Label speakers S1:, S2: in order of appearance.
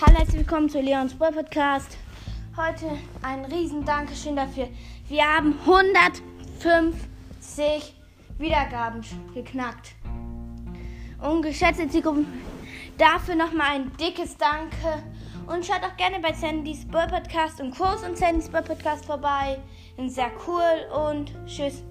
S1: Hallo, herzlich willkommen zu Leons Boy Podcast. Heute ein riesen Dankeschön dafür. Wir haben 150 Wiedergaben geknackt. Und geschätzte Zielgruppen, dafür nochmal ein dickes Danke. Und schaut auch gerne bei Sandys Boy Podcast und Kurs und Sandys Boy Podcast vorbei. Sind sehr cool und tschüss.